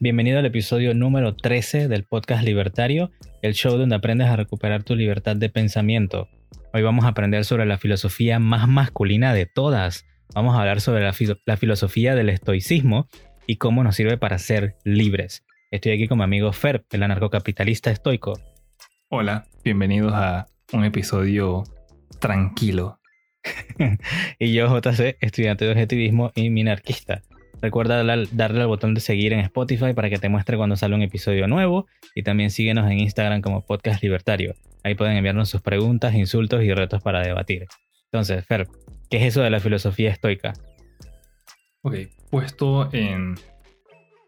Bienvenido al episodio número 13 del podcast Libertario, el show donde aprendes a recuperar tu libertad de pensamiento. Hoy vamos a aprender sobre la filosofía más masculina de todas. Vamos a hablar sobre la, la filosofía del estoicismo y cómo nos sirve para ser libres. Estoy aquí con mi amigo Fer, el anarcocapitalista estoico. Hola, bienvenidos a un episodio tranquilo. y yo, JC, estudiante de objetivismo y minarquista. Recuerda darle, al botón de seguir en Spotify para que te muestre cuando sale un episodio nuevo y también síguenos en Instagram como Podcast Libertario. Ahí pueden enviarnos sus preguntas, insultos y retos para debatir. Entonces, Fer, ¿qué es eso de la filosofía estoica? Ok, puesto en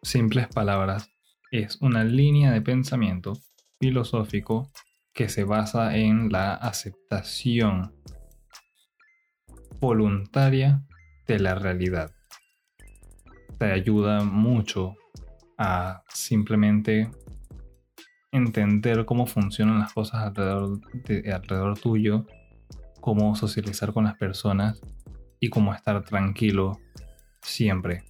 simples palabras, es una línea de pensamiento filosófico que se basa en la aceptación voluntaria de la realidad te ayuda mucho a simplemente entender cómo funcionan las cosas alrededor, de, alrededor tuyo, cómo socializar con las personas y cómo estar tranquilo siempre.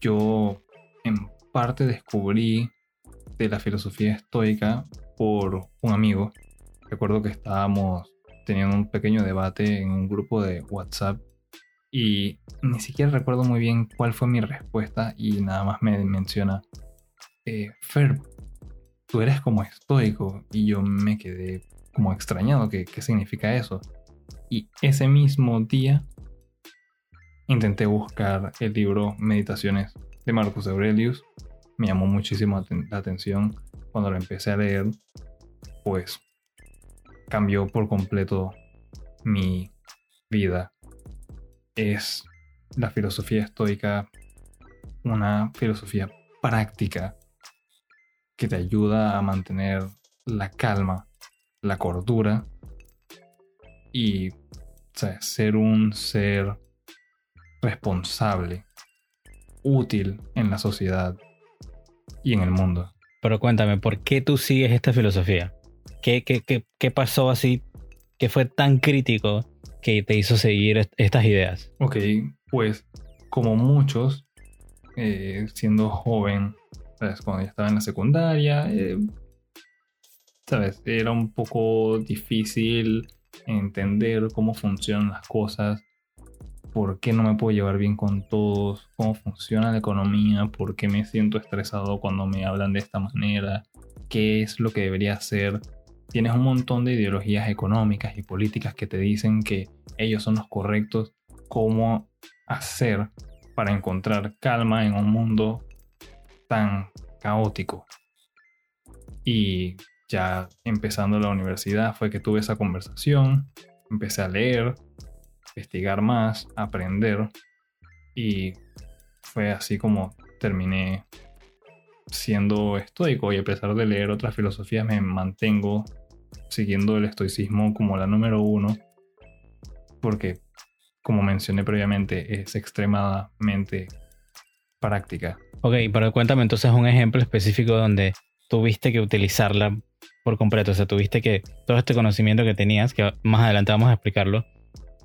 Yo en parte descubrí de la filosofía estoica por un amigo. Recuerdo que estábamos teniendo un pequeño debate en un grupo de WhatsApp y ni siquiera recuerdo muy bien cuál fue mi respuesta y nada más me menciona, eh, Fer, tú eres como estoico y yo me quedé como extrañado, ¿qué, qué significa eso? Y ese mismo día intenté buscar el libro Meditaciones de Marcus Aurelius. Me llamó muchísimo la atención cuando lo empecé a leer, pues cambió por completo mi vida es la filosofía estoica una filosofía práctica que te ayuda a mantener la calma, la cordura y ser un ser responsable, útil en la sociedad y en el mundo. Pero cuéntame, ¿por qué tú sigues esta filosofía? ¿Qué, qué, qué, qué pasó así? ¿Qué fue tan crítico que te hizo seguir estas ideas? Ok, pues como muchos, eh, siendo joven, cuando ya estaba en la secundaria, eh, ¿sabes? Era un poco difícil entender cómo funcionan las cosas, por qué no me puedo llevar bien con todos, cómo funciona la economía, por qué me siento estresado cuando me hablan de esta manera, qué es lo que debería hacer tienes un montón de ideologías económicas y políticas que te dicen que ellos son los correctos, cómo hacer para encontrar calma en un mundo tan caótico. Y ya empezando la universidad fue que tuve esa conversación, empecé a leer, investigar más, aprender y fue así como terminé siendo estoico y a pesar de leer otras filosofías me mantengo siguiendo el estoicismo como la número uno, porque, como mencioné previamente, es extremadamente práctica. Ok, pero cuéntame entonces un ejemplo específico donde tuviste que utilizarla por completo, o sea, tuviste que todo este conocimiento que tenías, que más adelante vamos a explicarlo,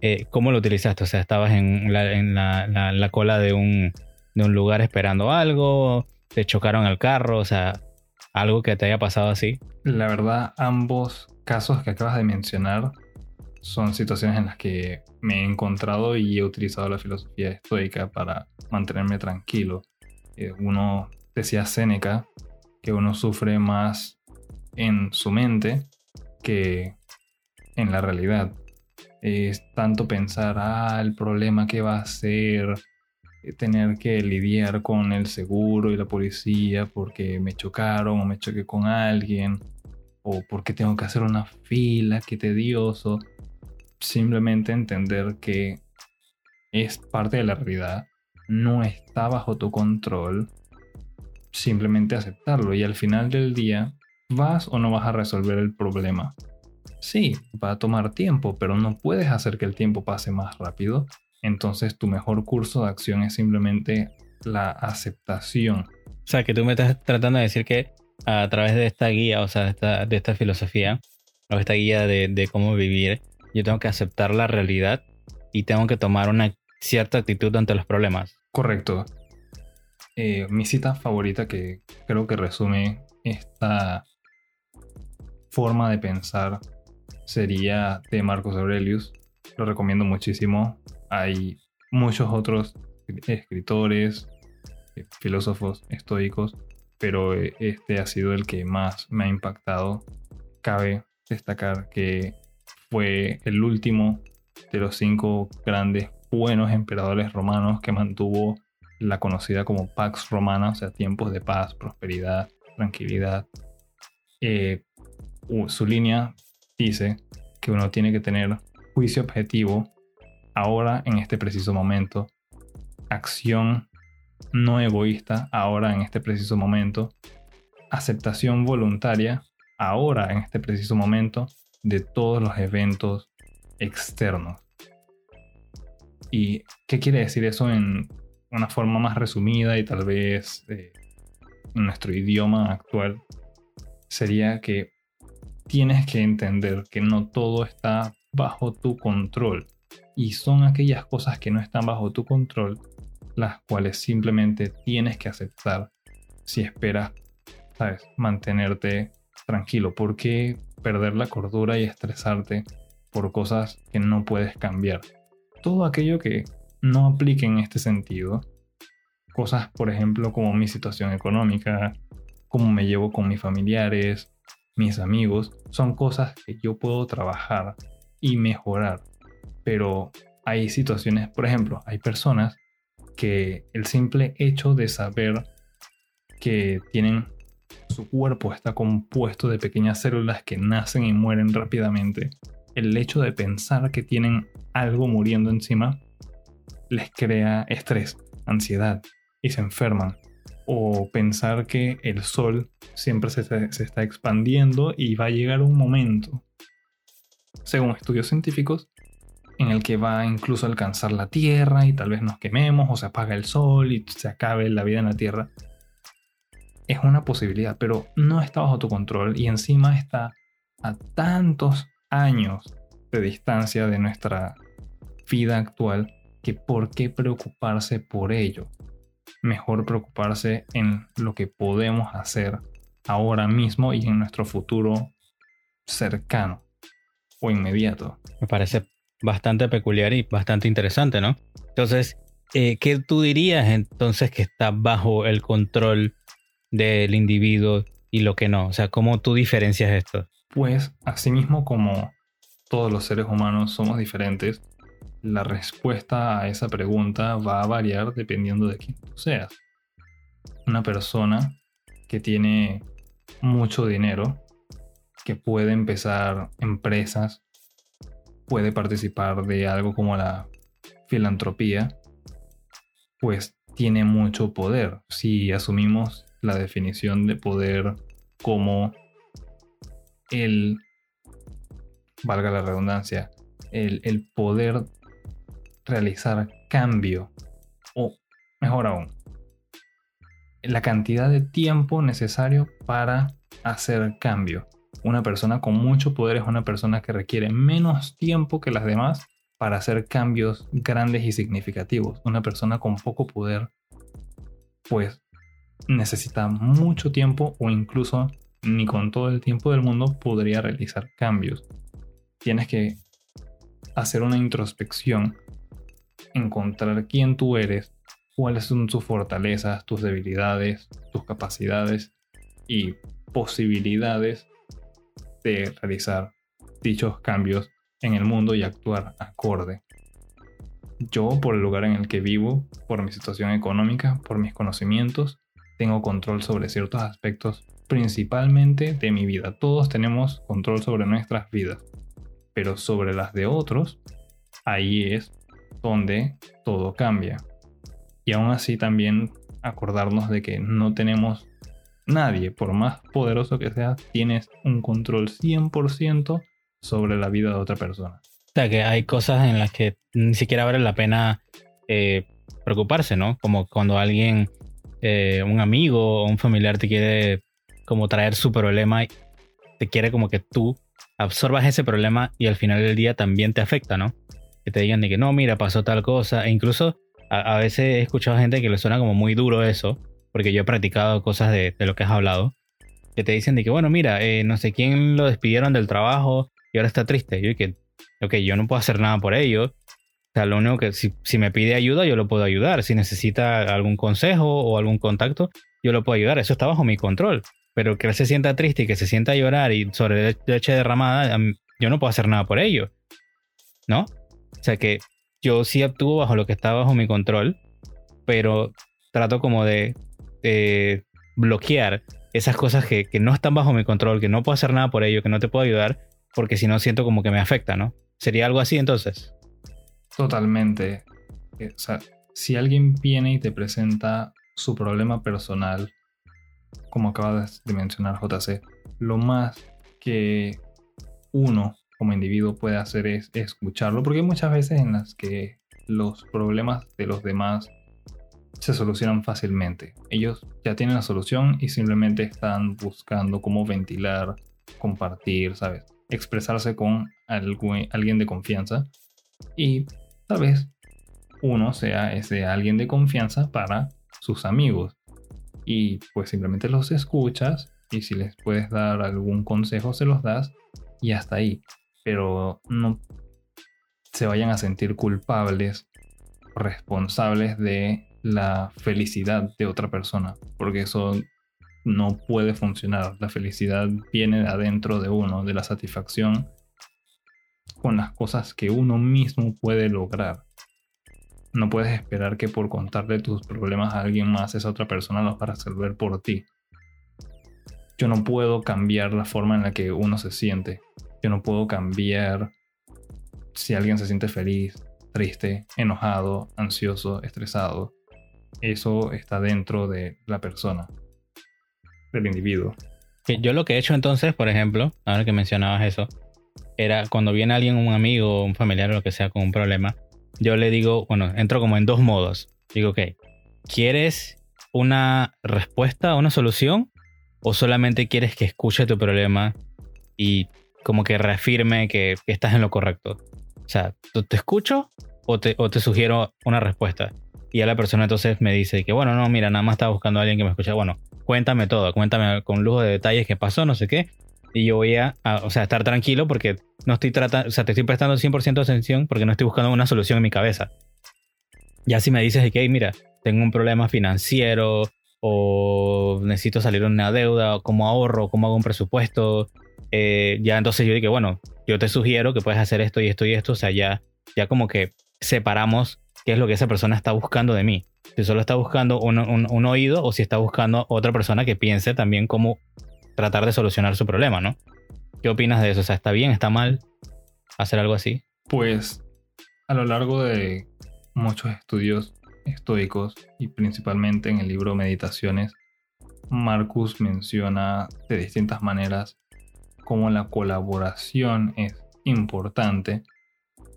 eh, ¿cómo lo utilizaste? O sea, estabas en la, cola de un, de un lugar esperando algo, te chocaron el carro, o sea, algo que te haya pasado así. La verdad, ambos casos que acabas de mencionar son situaciones en las que me he encontrado y he utilizado la filosofía estoica para mantenerme tranquilo. Eh, uno decía Séneca que uno sufre más en su mente que en la realidad. Es tanto pensar, ah, el problema que va a ser, tener que lidiar con el seguro y la policía porque me chocaron o me choqué con alguien o porque tengo que hacer una fila, qué tedioso. Simplemente entender que es parte de la realidad, no está bajo tu control. Simplemente aceptarlo y al final del día, ¿vas o no vas a resolver el problema? Sí, va a tomar tiempo, pero no puedes hacer que el tiempo pase más rápido. Entonces tu mejor curso de acción es simplemente la aceptación. O sea, que tú me estás tratando de decir que a través de esta guía, o sea, de esta, de esta filosofía, o esta guía de, de, cómo vivir, yo tengo que aceptar la realidad y tengo que tomar una cierta actitud ante los problemas. Correcto. eh, mi cita favorita que creo que resume esta forma de pensar sería de Marcos Aurelius. Lo recomiendo muchísimo. Hay muchos otros escritores, eh, filósofos estoicos, pero eh, este ha sido el que más me ha impactado. Cabe destacar que fue el último de los cinco grandes buenos emperadores romanos que mantuvo la conocida como Pax Romana, o sea, tiempos de paz, prosperidad, tranquilidad. Eh, su línea dice que uno tiene que tener juicio objetivo ahora en este preciso momento, acción no egoísta ahora en este preciso momento, aceptación voluntaria ahora en este preciso momento de todos los eventos externos. ¿Y qué quiere decir eso en una forma más resumida y tal vez eh, en nuestro idioma actual? Sería que tienes que entender que no todo está bajo tu control y son aquellas cosas que no están bajo tu control las cuales simplemente tienes que aceptar si esperas, sabes, mantenerte tranquilo. ¿Por qué perder la cordura y estresarte por cosas que no puedes cambiar? Todo aquello que no aplique en este sentido, cosas por ejemplo como mi situación económica, cómo me llevo con mis familiares, mis amigos, son cosas que yo puedo trabajar y mejorar. Pero hay situaciones, por ejemplo, hay personas que el simple hecho de saber que tienen su cuerpo está compuesto de pequeñas células que nacen y mueren rápidamente, el hecho de pensar que tienen algo muriendo encima les crea estrés, ansiedad y se enferman. O pensar que el sol siempre se, se está expandiendo y va a llegar un momento, según estudios científicos, en el que va incluso a alcanzar la Tierra y tal vez nos quememos o se apaga el sol y se acabe la vida en la Tierra. Es una posibilidad, pero no está bajo tu control y encima está a tantos años de distancia de nuestra vida actual que por qué preocuparse por ello. Mejor preocuparse en lo que podemos hacer ahora mismo y en nuestro futuro cercano o inmediato. Me parece bastante peculiar y bastante interesante, ¿no? Entonces, eh, ¿qué tú dirías entonces que está bajo el control del individuo y lo que no? O sea, ¿cómo tú diferencias esto? Pues, asimismo como todos los seres humanos somos diferentes, la respuesta a esa pregunta va a variar dependiendo de quién tú seas. Una persona que tiene mucho dinero, que puede empezar empresas puede participar de algo como la filantropía, pues tiene mucho poder. Si asumimos la definición de poder como el, valga la redundancia, el, poder realizar cambio, o mejor aún, la cantidad de tiempo necesario para hacer cambio. Una persona con mucho poder es una persona que requiere menos tiempo que las demás para hacer cambios grandes y significativos. Una persona con poco poder, pues necesita mucho tiempo o incluso ni con todo el tiempo del mundo podría realizar cambios. Tienes que hacer una introspección, encontrar quién tú eres, cuáles son tus fortalezas, tus debilidades, tus capacidades y posibilidades de realizar dichos cambios en el mundo y actuar acorde. Yo, por el lugar en el que vivo, por mi situación económica, por mis conocimientos, tengo control sobre ciertos aspectos, principalmente de mi vida. Todos tenemos control sobre nuestras vidas, pero sobre las de otros, ahí es donde todo cambia. Y aún así también acordarnos de que no tenemos nadie, por más poderoso que sea, tienes un control 100% sobre la vida de otra persona. O sea, que hay cosas en las que ni siquiera vale la pena eh, preocuparse, ¿no? Como cuando alguien, eh, un amigo o un familiar te quiere como traer su problema y te quiere como que tú absorbas ese problema y al final del día también te afecta, ¿no? Que te digan de que no, mira, pasó tal cosa. E incluso a, veces he escuchado gente que le suena como muy duro eso, porque yo he practicado cosas de, lo que has hablado, que te dicen de que, bueno, mira, eh, no sé quién lo despidieron del trabajo y ahora está triste. Yo que, ok, yo no puedo hacer nada por ello. O sea, lo único que si, me pide ayuda, yo lo puedo ayudar. Si necesita algún consejo o algún contacto, yo lo puedo ayudar. Eso está bajo mi control. Pero que él se sienta triste y que se sienta a llorar y sobre leche derramada, yo no puedo hacer nada por ello. ¿No? O sea que yo sí actúo bajo lo que está bajo mi control, pero trato como de, bloquear esas cosas que, no están bajo mi control, que no puedo hacer nada por ello, que no te puedo ayudar, porque si no siento como que me afecta, ¿no? ¿Sería algo así entonces? Totalmente. Eh, o sea, si alguien viene y te presenta su problema personal, como acabas de mencionar JC, lo más que uno como individuo puede hacer es escucharlo, porque hay muchas veces en las que los problemas de los demás se solucionan fácilmente. Ellos ya tienen la solución y simplemente están buscando cómo ventilar, compartir, ¿sabes? Expresarse con alguien de confianza y tal vez uno sea ese alguien de confianza para sus amigos. Y pues simplemente los escuchas y si les puedes dar algún consejo se los das y hasta ahí pero no se vayan a sentir culpables, responsables de la felicidad de otra persona, porque eso no puede funcionar. La felicidad viene de adentro de uno, de la satisfacción con las cosas que uno mismo puede lograr. No puedes esperar que por contarle tus problemas a alguien más, esa otra persona los va a resolver por ti. Yo no puedo cambiar la forma en la que uno se siente. Yo no puedo cambiar si alguien se siente feliz, triste, enojado, ansioso, estresado. Eso está dentro de la persona, del individuo. Yo lo que he hecho entonces, por ejemplo, ahora que mencionabas eso, era cuando viene alguien, un amigo, un familiar o lo que sea con un problema, yo le digo, bueno, entro como en dos modos. Digo, ok, ¿quieres una respuesta, una solución? ¿O solamente quieres que escuche tu problema y como que reafirme que, estás en lo correcto. O sea, ¿te escucho o te, o te sugiero una respuesta? Y a la persona entonces me dice que, bueno, no, mira, nada más estaba buscando a alguien que me escuche. Bueno, cuéntame todo, cuéntame con lujo de detalles qué pasó, no sé qué. Y yo voy a, o sea, estar tranquilo porque no estoy tratando, o sea, te estoy prestando 100% de atención porque no estoy buscando una solución en mi cabeza. Ya si me dices que, mira, tengo un problema financiero o necesito salir de una deuda, cómo ahorro, cómo hago un presupuesto, eh, ya entonces yo dije, bueno, yo te sugiero que puedes hacer esto y esto y esto, o sea, ya, ya como que separamos qué es lo que esa persona está buscando de mí. Si solo está buscando un, oído o si está buscando otra persona que piense también cómo tratar de solucionar su problema, ¿no? ¿Qué opinas de eso? O sea, ¿está bien? ¿Está mal hacer algo así? Pues a lo largo de muchos estudios estoicos y principalmente en el libro Meditaciones, Marcus menciona de distintas maneras cómo la colaboración es importante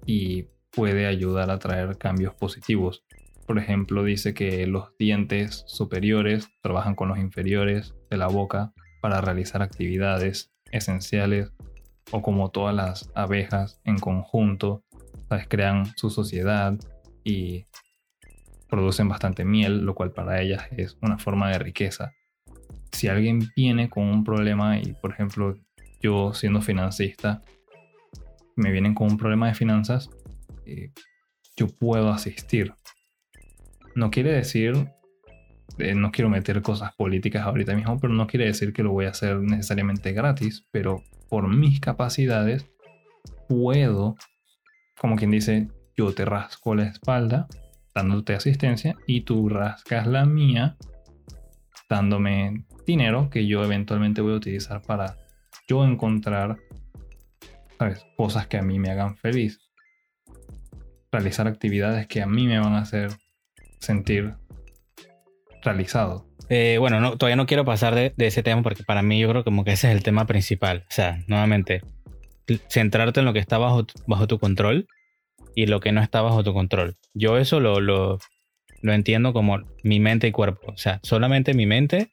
y puede ayudar a traer cambios positivos. Por ejemplo, dice que los dientes superiores trabajan con los inferiores de la boca para realizar actividades esenciales o como todas las abejas en conjunto, crean su sociedad y producen bastante miel, lo cual para ellas es una forma de riqueza. Si alguien viene con un problema y, por ejemplo, yo siendo financista, me vienen con un problema de finanzas, eh, yo puedo asistir. No quiere decir, eh, no quiero meter cosas políticas ahorita mismo, pero no quiere decir que lo voy a hacer necesariamente gratis, pero por mis capacidades puedo, como quien dice, yo te rasco la espalda dándote asistencia y tú rascas la mía dándome dinero que yo eventualmente voy a utilizar para yo encontrar cosas que a mí me hagan feliz. Realizar actividades que a mí me van a hacer sentir realizado. Eh, bueno, no, todavía no quiero pasar de, ese tema porque para mí yo creo como que ese es el tema principal. O sea, nuevamente, centrarte en lo que está bajo, bajo tu control y lo que no está bajo tu control. Yo eso lo, lo, lo entiendo como mi mente y cuerpo. O sea, solamente mi mente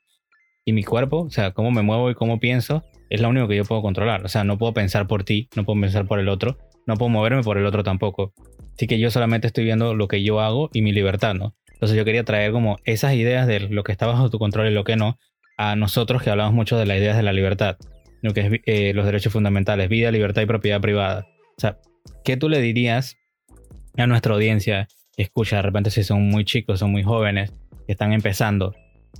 y mi cuerpo, o sea, cómo me muevo y cómo pienso, es lo único que yo puedo controlar. O sea, no puedo pensar por ti, no puedo pensar por el otro, no puedo moverme por el otro tampoco. Así que yo solamente estoy viendo lo que yo hago y mi libertad, ¿no? Entonces yo quería traer como esas ideas de lo que está bajo tu control y lo que no, a nosotros que hablamos mucho de las ideas de la libertad, lo que es eh, los derechos fundamentales, vida, libertad y propiedad privada. O sea, ¿qué tú le dirías a nuestra audiencia? Escucha, de repente si son muy chicos, son muy jóvenes, que están empezando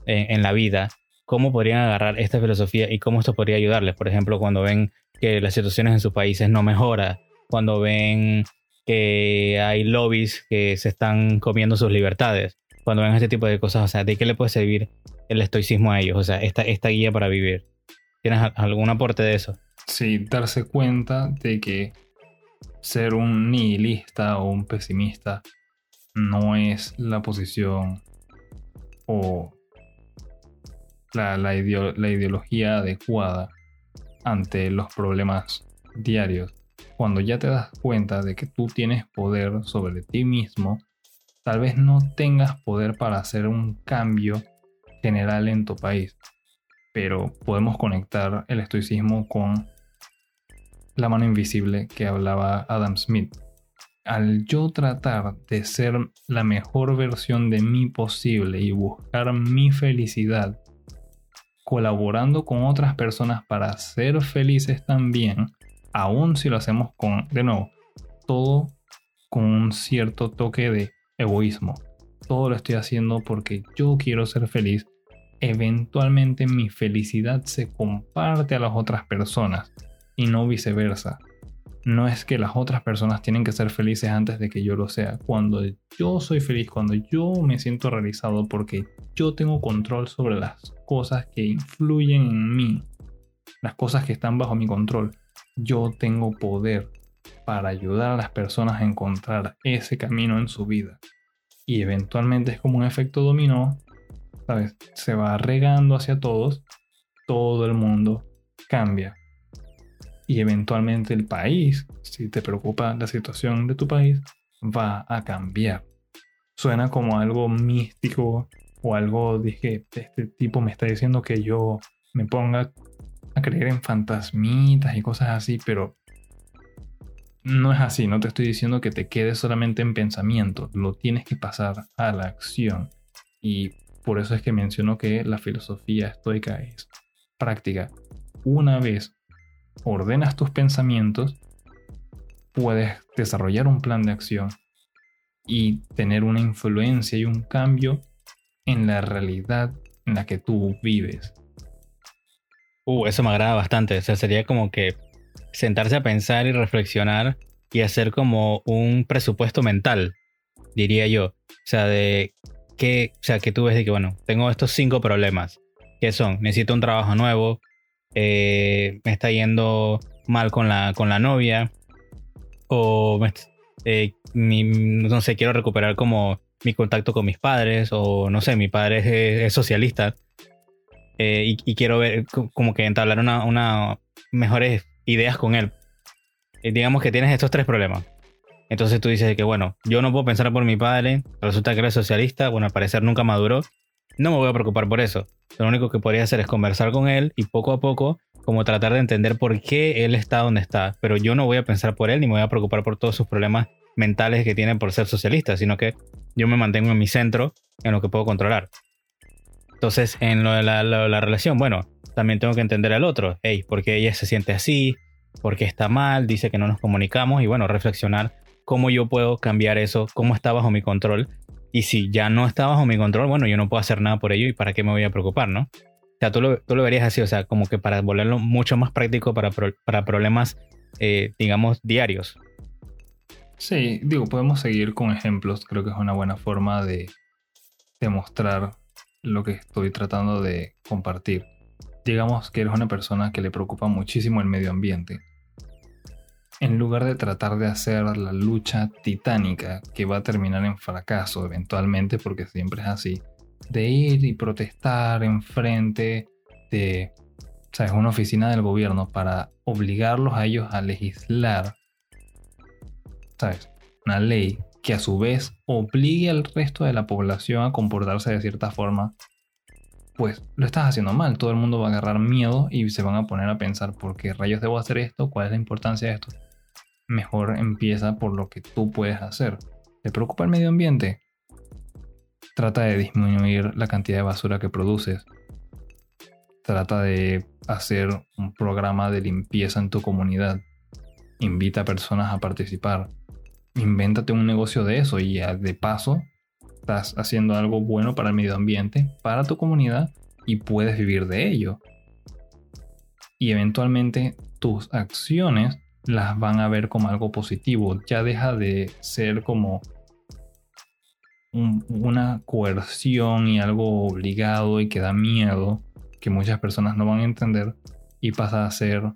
en, la vida, ¿cómo podrían agarrar esta filosofía y cómo esto podría ayudarles? Por ejemplo, cuando ven que las situaciones en sus países no mejoran, cuando ven que hay lobbies que se están comiendo sus libertades, cuando ven este tipo de cosas, o sea, ¿de qué le puede servir el estoicismo a ellos? O sea, esta, esta guía para vivir. ¿Tienes algún aporte de eso? Sí, darse cuenta de que ser un nihilista o un pesimista no es la posición o la, la, ideología adecuada ante los problemas diarios. Cuando ya te das cuenta de que tú tienes poder sobre ti mismo, tal vez no tengas poder para hacer un cambio general en tu país, pero podemos conectar el estoicismo con la mano invisible que hablaba Adam Smith. Al yo tratar de ser la mejor versión de mí posible y buscar mi felicidad, colaborando con otras personas para ser felices también, aun si lo hacemos con, de nuevo, todo con un cierto toque de egoísmo. Todo lo estoy haciendo porque yo quiero ser feliz. Eventualmente mi felicidad se comparte a las otras personas y no viceversa. No es que las otras personas tienen que ser felices antes de que yo lo sea. Cuando yo soy feliz, cuando yo me siento realizado porque yo tengo control sobre las cosas que influyen en mí, las cosas que están bajo mi control, yo tengo poder para ayudar a las personas a encontrar ese camino en su vida. Y eventualmente es como un efecto dominó, ¿sabes? Se va regando hacia todos, todo el mundo cambia y eventualmente el país, si te preocupa la situación de tu país, va a cambiar. Suena como algo místico o algo, dije, este tipo me está diciendo que yo me ponga a creer en fantasmitas y cosas así, pero no es así, no te estoy diciendo que te quedes solamente en pensamiento, lo tienes que pasar a la acción. Y por eso es que menciono que la filosofía estoica es práctica. Una vez ordenas tus pensamientos, puedes desarrollar un plan de acción y tener una influencia y un cambio en la realidad en la que tú vives. Uh, eso me agrada bastante. O sea, sería como que sentarse a pensar y reflexionar y hacer como un presupuesto mental, diría yo. O sea, de que, o sea, que tú ves de que, bueno, tengo estos cinco problemas. ¿Qué son? Necesito un trabajo nuevo, eh, me está yendo mal con la, con la novia, o eh, no sé, quiero recuperar como mi contacto con mis padres, o no sé, mi padre es, socialista, eh, y, quiero ver como que entablar una, una mejores ideas con él. digamos que tienes estos tres problemas. Entonces tú dices que, bueno, yo no puedo pensar por mi padre, resulta que eres socialista, bueno, al parecer nunca maduró, no me voy a preocupar por eso. Lo único que podría hacer es conversar con él y poco a poco como tratar de entender por qué él está donde está. Pero yo no voy a pensar por él ni me voy a preocupar por todos sus problemas mentales que tiene por ser socialista, sino que yo me mantengo en mi centro, en lo que puedo controlar. Entonces, en lo de la, relación, bueno, también tengo que entender al otro. Hey, ¿por qué ella se siente así? ¿Por qué está mal? Dice que no nos comunicamos y bueno, reflexionar cómo yo puedo cambiar eso, cómo está bajo mi control y si ya no está bajo mi control, bueno, yo no puedo hacer nada por ello y para qué me voy a preocupar, ¿no? O sea, tú lo, tú lo verías así, o sea, como que para volverlo mucho más práctico para, para problemas, eh, digamos, diarios. Sí, digo, podemos seguir con ejemplos, creo que es una buena forma de demostrar lo que estoy tratando de compartir. Digamos que eres una persona que le preocupa muchísimo el medio ambiente en lugar de tratar de hacer la lucha titánica que va a terminar en fracaso eventualmente, porque siempre es así, de ir y protestar en frente de ¿sabes? una oficina del gobierno para obligarlos a ellos a legislar, ¿sabes? Una ley que a su vez obligue al resto de la población a comportarse de cierta forma, pues lo estás haciendo mal. Todo el mundo va a agarrar miedo y se van a poner a pensar por qué rayos debo hacer esto, cuál es la importancia de esto mejor empieza por lo que tú puedes hacer. ¿Te preocupa el medio ambiente? Trata de disminuir la cantidad de basura que produces. Trata de hacer un programa de limpieza en tu comunidad. Invita a personas a participar. Invéntate un negocio de eso y de paso estás haciendo algo bueno para el medio ambiente, para tu comunidad y puedes vivir de ello. Y eventualmente tus acciones las van a ver como algo positivo. Ya deja de ser como una coerción y algo obligado y que da miedo, que muchas personas no van a entender, y pasa a ser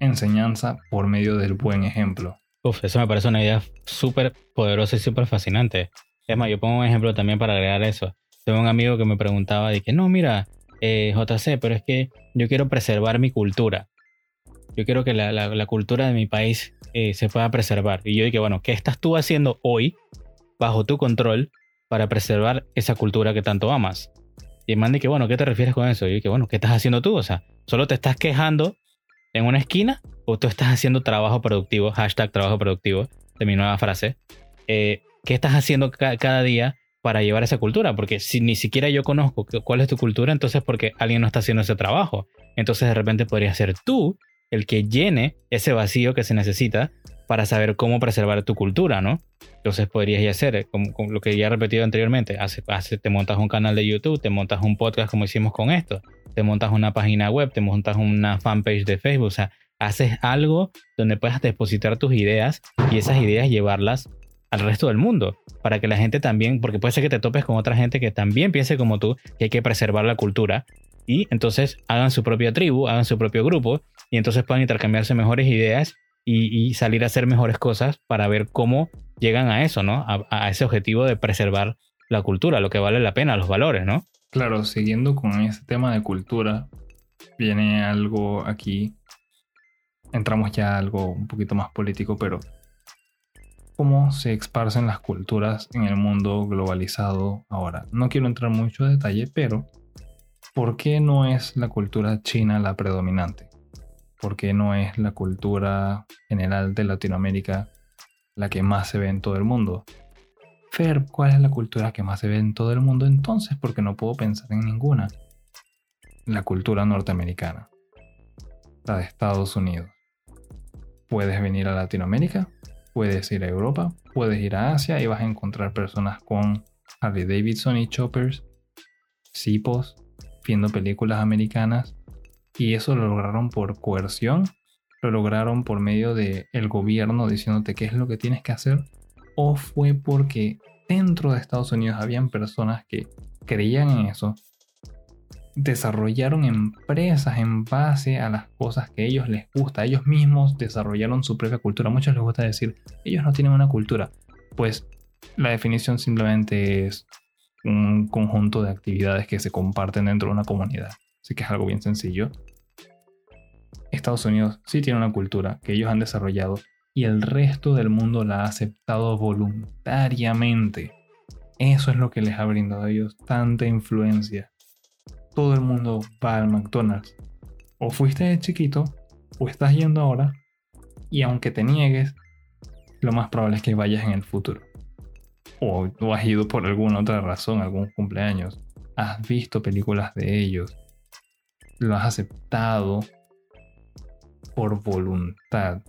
enseñanza por medio del buen ejemplo. Uf, eso me parece una idea súper poderosa y súper fascinante. Es más, yo pongo un ejemplo también para agregar eso. Tengo un amigo que me preguntaba de que, no, mira, eh, JC, pero es que yo quiero preservar mi cultura. Yo quiero que la, la, cultura de mi país eh, se pueda preservar. Y yo dije, bueno, ¿qué estás tú haciendo hoy bajo tu control para preservar esa cultura que tanto amas? Y el man que bueno, ¿qué te refieres con eso? Y yo dije, bueno, ¿qué estás haciendo tú? O sea, ¿solo te estás quejando en una esquina o tú estás haciendo trabajo productivo? Hashtag trabajo productivo, de mi nueva frase. Eh, ¿Qué estás haciendo cada día para llevar esa cultura? Porque si ni siquiera yo conozco cuál es tu cultura, entonces porque alguien no está haciendo ese trabajo. Entonces de repente podría ser tú el que llene ese vacío que se necesita para saber cómo preservar tu cultura, ¿no? Entonces podrías ya hacer, como, lo que ya he repetido anteriormente, hace, hace, te montas un canal de YouTube, te montas un podcast como hicimos con esto, te montas una página web, te montas una fanpage de Facebook, o sea, haces algo donde puedas depositar tus ideas y esas ideas llevarlas al resto del mundo, para que la gente también, porque puede ser que te topes con otra gente que también piense como tú, que hay que preservar la cultura, y entonces hagan su propia tribu, hagan su propio grupo, y entonces puedan intercambiarse mejores ideas y, salir a hacer mejores cosas para ver cómo llegan a eso, ¿no? A, ese objetivo de preservar la cultura, lo que vale la pena, los valores, ¿no? Claro, siguiendo con ese tema de cultura, viene algo aquí, entramos ya a algo un poquito más político, pero cómo se esparcen las culturas en el mundo globalizado ahora. No quiero entrar mucho en detalle, pero ¿por qué no es la cultura china la predominante? ¿Por qué no es la cultura general de Latinoamérica la que más se ve en todo el mundo? Fer, ¿cuál es la cultura que más se ve en todo el mundo entonces? Porque no puedo pensar en ninguna. La cultura norteamericana. La de Estados Unidos. Puedes venir a Latinoamérica, puedes ir a Europa, puedes ir a Asia y vas a encontrar personas con Harley Davidson y choppers, cipos, viendo películas americanas y eso lo lograron por coerción, lo lograron por medio del el gobierno diciéndote qué es lo que tienes que hacer, o fue porque dentro de Estados Unidos habían personas que creían en eso, desarrollaron empresas en base a las cosas que a ellos les gusta, ellos mismos desarrollaron su propia cultura. A muchos les gusta decir, ellos no tienen una cultura. Pues la definición simplemente es un conjunto de actividades que se comparten dentro de una comunidad. Así que es algo bien sencillo. Estados Unidos sí tiene una cultura que ellos han desarrollado y el resto del mundo la ha aceptado voluntariamente. Eso es lo que les ha brindado a ellos tanta influencia. Todo el mundo va al McDonald's. O fuiste de chiquito o estás yendo ahora y aunque te niegues, lo más probable es que vayas en el futuro. O, o has ido por alguna otra razón, algún cumpleaños. Has visto películas de ellos. Lo has aceptado por voluntad.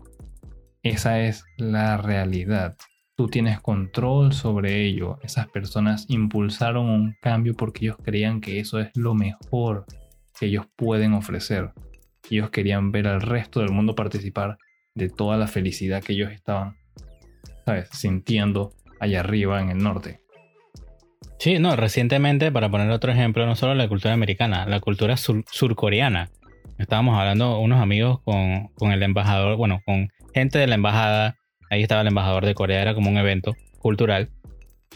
Esa es la realidad. Tú tienes control sobre ello. Esas personas impulsaron un cambio porque ellos creían que eso es lo mejor que ellos pueden ofrecer. Ellos querían ver al resto del mundo participar de toda la felicidad que ellos estaban, ¿sabes? Sintiendo allá arriba en el norte. Sí, no, recientemente, para poner otro ejemplo, no solo la cultura americana, la cultura surcoreana estábamos hablando unos amigos con, con, el embajador, bueno, con gente de la embajada, ahí estaba el embajador de Corea, era como un evento cultural,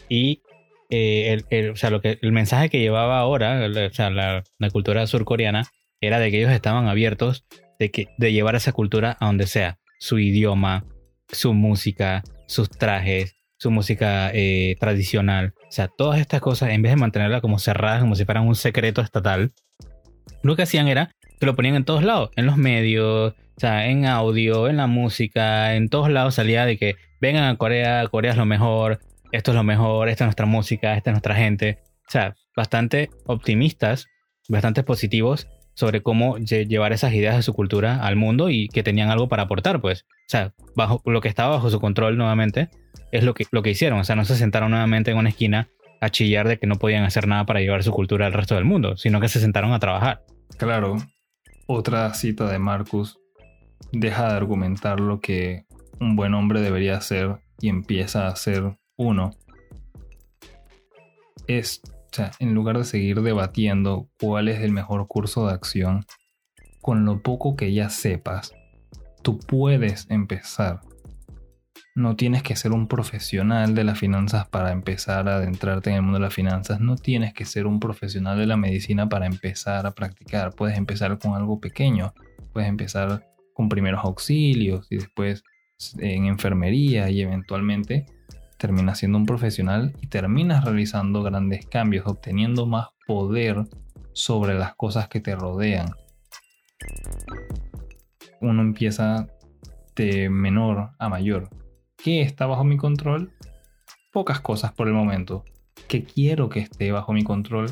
y eh, el, o sea, lo que, el mensaje que llevaba ahora, o sea, la, la, cultura surcoreana, era de que ellos estaban abiertos de, que, de llevar esa cultura a donde sea, su idioma, su música, sus trajes, su música eh, tradicional, o sea, todas estas cosas, en vez de mantenerla como cerradas, como si fueran un secreto estatal, lo que hacían era lo ponían en todos lados, en los medios, o sea, en audio, en la música, en todos lados salía de que vengan a Corea, Corea es lo mejor, esto es lo mejor, esta es nuestra música, esta es nuestra gente. O sea, bastante optimistas, bastante positivos sobre cómo llevar esas ideas de su cultura al mundo y que tenían algo para aportar, pues. O sea, bajo lo que estaba bajo su control nuevamente es lo que, lo que hicieron. O sea, no se sentaron nuevamente en una esquina a chillar de que no podían hacer nada para llevar su cultura al resto del mundo, sino que se sentaron a trabajar. Claro. Otra cita de Marcus deja de argumentar lo que un buen hombre debería hacer y empieza a ser uno. Es, o sea, en lugar de seguir debatiendo cuál es el mejor curso de acción, con lo poco que ya sepas, tú puedes empezar. No tienes que ser un profesional de las finanzas para empezar a adentrarte en el mundo de las finanzas. No tienes que ser un profesional de la medicina para empezar a practicar. Puedes empezar con algo pequeño. Puedes empezar con primeros auxilios y después en enfermería y eventualmente terminas siendo un profesional y terminas realizando grandes cambios, obteniendo más poder sobre las cosas que te rodean. Uno empieza de menor a mayor. ¿Qué está bajo mi control? Pocas cosas por el momento. ¿Qué quiero que esté bajo mi control?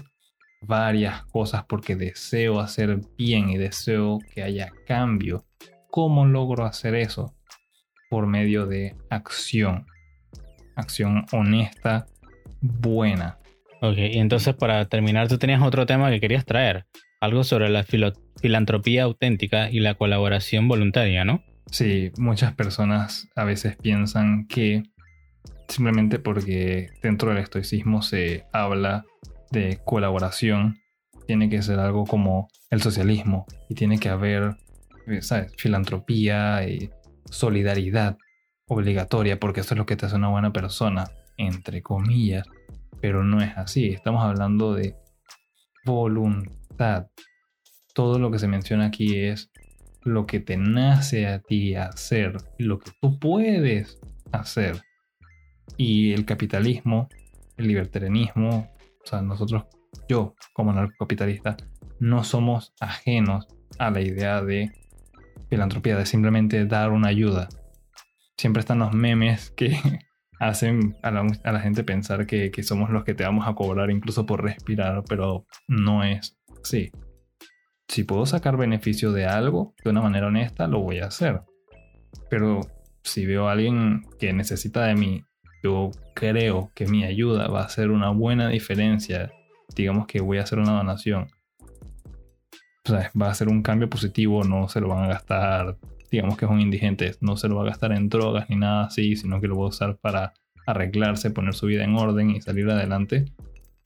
Varias cosas porque deseo hacer bien y deseo que haya cambio ¿Cómo logro hacer eso? Por medio de acción. Acción honesta, buena. Ok, y entonces para terminar, tú tenías otro tema que querías traer. Algo sobre la filantropía auténtica y la colaboración voluntaria, ¿no? Sí, muchas personas a veces piensan que simplemente porque dentro del estoicismo se habla de colaboración, tiene que ser algo como el socialismo y tiene que haber eh. Filantropía y solidaridad obligatoria, porque eso es lo que te hace una buena persona, entre comillas. Pero no es así. Estamos hablando de voluntad. Todo lo que se menciona aquí es lo que te nace a ti hacer, lo que tú puedes hacer. Y el capitalismo, el libertarianismo, o sea, nosotros, yo como narcocapitalista, no somos ajenos a la idea de filantropía, de simplemente dar una ayuda. Siempre están los memes que hacen a la, gente pensar que, somos los que te vamos a cobrar incluso por respirar, pero no es así. Si puedo sacar beneficio de algo de una manera honesta, lo voy a hacer. Pero si veo a alguien que necesita de mí, yo creo que mi ayuda va a hacer una buena diferencia. Digamos que voy a hacer una donación va a ser un cambio positivo, no se lo van a gastar, digamos que es un indigente, no se lo va a gastar en drogas ni nada así, sino que lo va a usar para arreglarse, poner su vida en orden y salir adelante,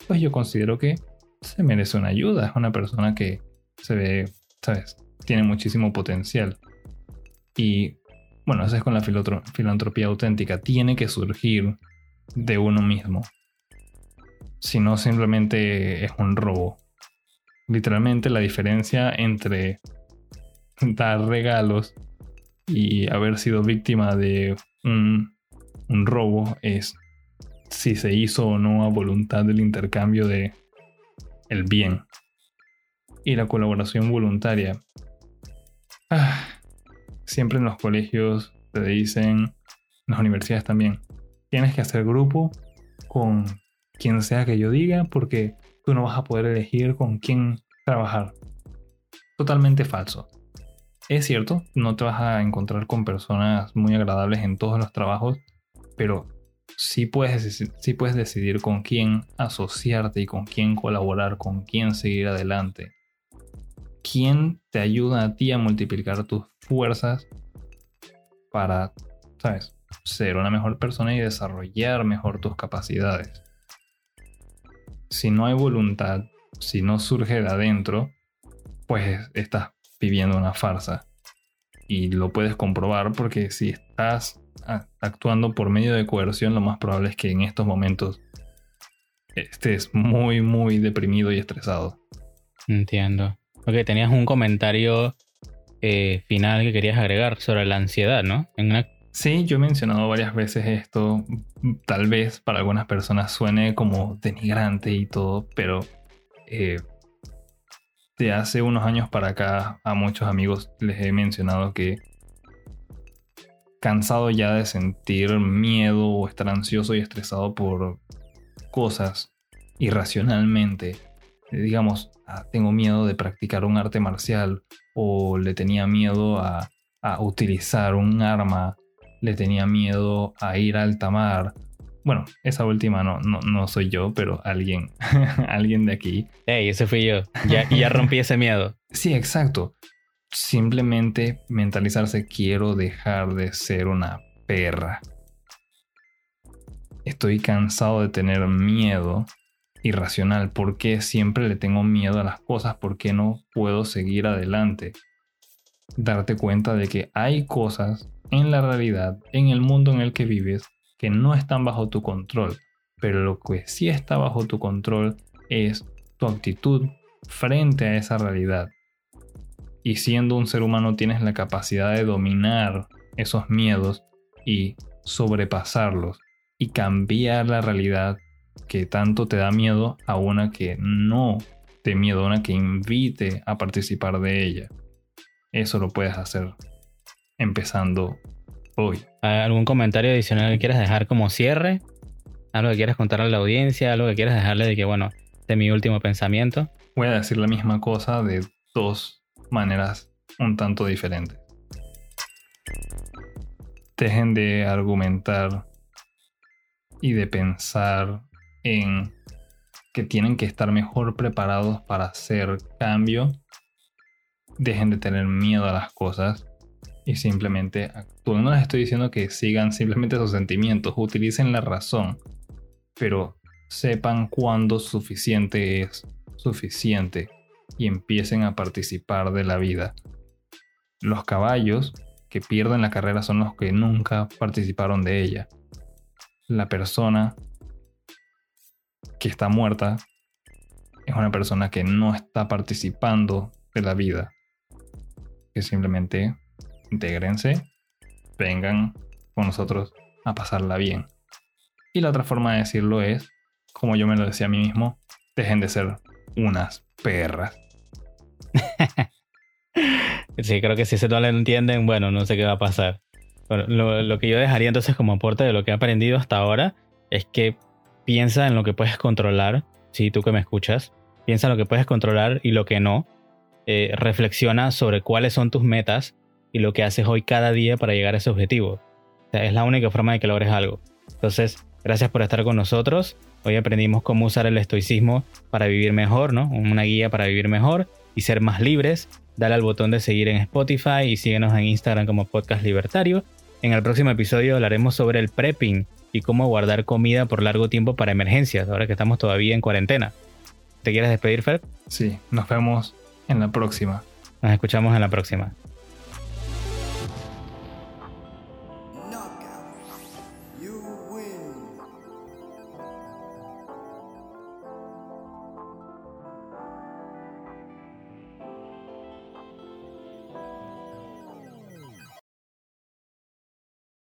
pues yo considero que se merece una ayuda, es una persona que se ve, ¿sabes? Tiene muchísimo potencial. Y bueno, eso es con la filantropía auténtica, tiene que surgir de uno mismo. Si no, simplemente es un robo literalmente la diferencia entre dar regalos y haber sido víctima de un, robo es si se hizo o no a voluntad del intercambio de el bien y la colaboración voluntaria. Ah, siempre en los colegios te dicen, en las universidades también, tienes que hacer grupo con quien sea que yo diga porque tú no vas a poder elegir con quién trabajar. Totalmente falso. Es cierto, no te vas a encontrar con personas muy agradables en todos los trabajos, pero sí puedes, sí puedes decidir con quién asociarte y con quién colaborar, con quién seguir adelante. ¿Quién te ayuda a ti a multiplicar tus fuerzas para, sabes, ser una mejor persona y desarrollar mejor tus capacidades? si no hay voluntad, si no surge de adentro, pues estás viviendo una farsa. Y lo puedes comprobar porque si estás actuando por medio de coerción, lo más probable es que en estos momentos estés muy, muy deprimido y estresado. Entiendo. Ok, tenías un comentario eh, final que querías agregar sobre la ansiedad, ¿no? Sí, yo he mencionado varias veces esto. Tal vez para algunas personas suene como denigrante y todo, pero eh, de hace unos años para acá a muchos amigos les he mencionado que cansado ya de sentir miedo o estar ansioso y estresado por cosas irracionalmente. Digamos, ah, tengo miedo de practicar un arte marcial o le tenía miedo a, a utilizar un arma, le tenía miedo a ir a alta mar bueno, esa última no, no, soy yo, pero alguien, alguien de aquí. Hey, ese fui yo. Ya, ya rompí ese miedo. Sí, exacto. Simplemente mentalizarse, quiero dejar de ser una perra. Estoy cansado de tener miedo irracional. ¿Por qué siempre le tengo miedo a las cosas? ¿Por qué no puedo seguir adelante? Darte cuenta de que hay cosas en la realidad, en el mundo en el que vives, que no están bajo tu control, pero lo que sí está bajo tu control es tu actitud frente a esa realidad. Y siendo un ser humano tienes la capacidad de dominar esos miedos y sobrepasarlos y cambiar la realidad que tanto te da miedo a una que no te miedo, a una que invite a participar de ella. Eso lo puedes hacer empezando hoy. ¿Algún comentario adicional que quieras dejar como cierre? ¿Algo que quieras contar a la audiencia? ¿Algo que quieras dejarle de que, bueno, de mi último pensamiento? Voy a decir la misma cosa de dos maneras un tanto diferentes. Dejen de argumentar y de pensar que tienen que estar mejor preparados para hacer cambio. Dejen de tener miedo a las cosas y simplemente actúen. No les estoy diciendo que sigan simplemente sus sentimientos, utilicen la razón, pero sepan cuándo suficiente es suficiente y empiecen a participar de la vida. Los caballos que pierden la carrera son los que nunca participaron de ella. La persona que está muerta es una persona que no está participando de la vida, que simplemente intégrense, vengan con nosotros a pasarla bien. Y la otra forma de decirlo es, como yo me lo decía a mí mismo, dejen de ser unas perras. sí, creo que si se no lo entienden, bueno, no sé qué va a pasar. lo, lo, que yo dejaría entonces como aporte de lo que he aprendido hasta ahora es que piensa en lo que puedes controlar, si tú que me escuchas, piensa en lo que puedes controlar y lo que no. Eh, reflexiona sobre cuáles son tus metas y lo que haces hoy cada día para llegar a ese objetivo. es la única forma de que logres algo. Entonces, gracias por estar con nosotros. Hoy aprendimos cómo usar el estoicismo para vivir mejor, ¿no? Una guía para vivir mejor y ser más libres. Dale al botón de seguir en Spotify y síguenos en Instagram como Podcast Libertario. En el próximo episodio hablaremos sobre el prepping y cómo guardar comida por largo tiempo para emergencias, ahora que estamos todavía en cuarentena. ¿Te quieres despedir, Fer? Sí, nos vemos en la próxima. Nos escuchamos en la próxima.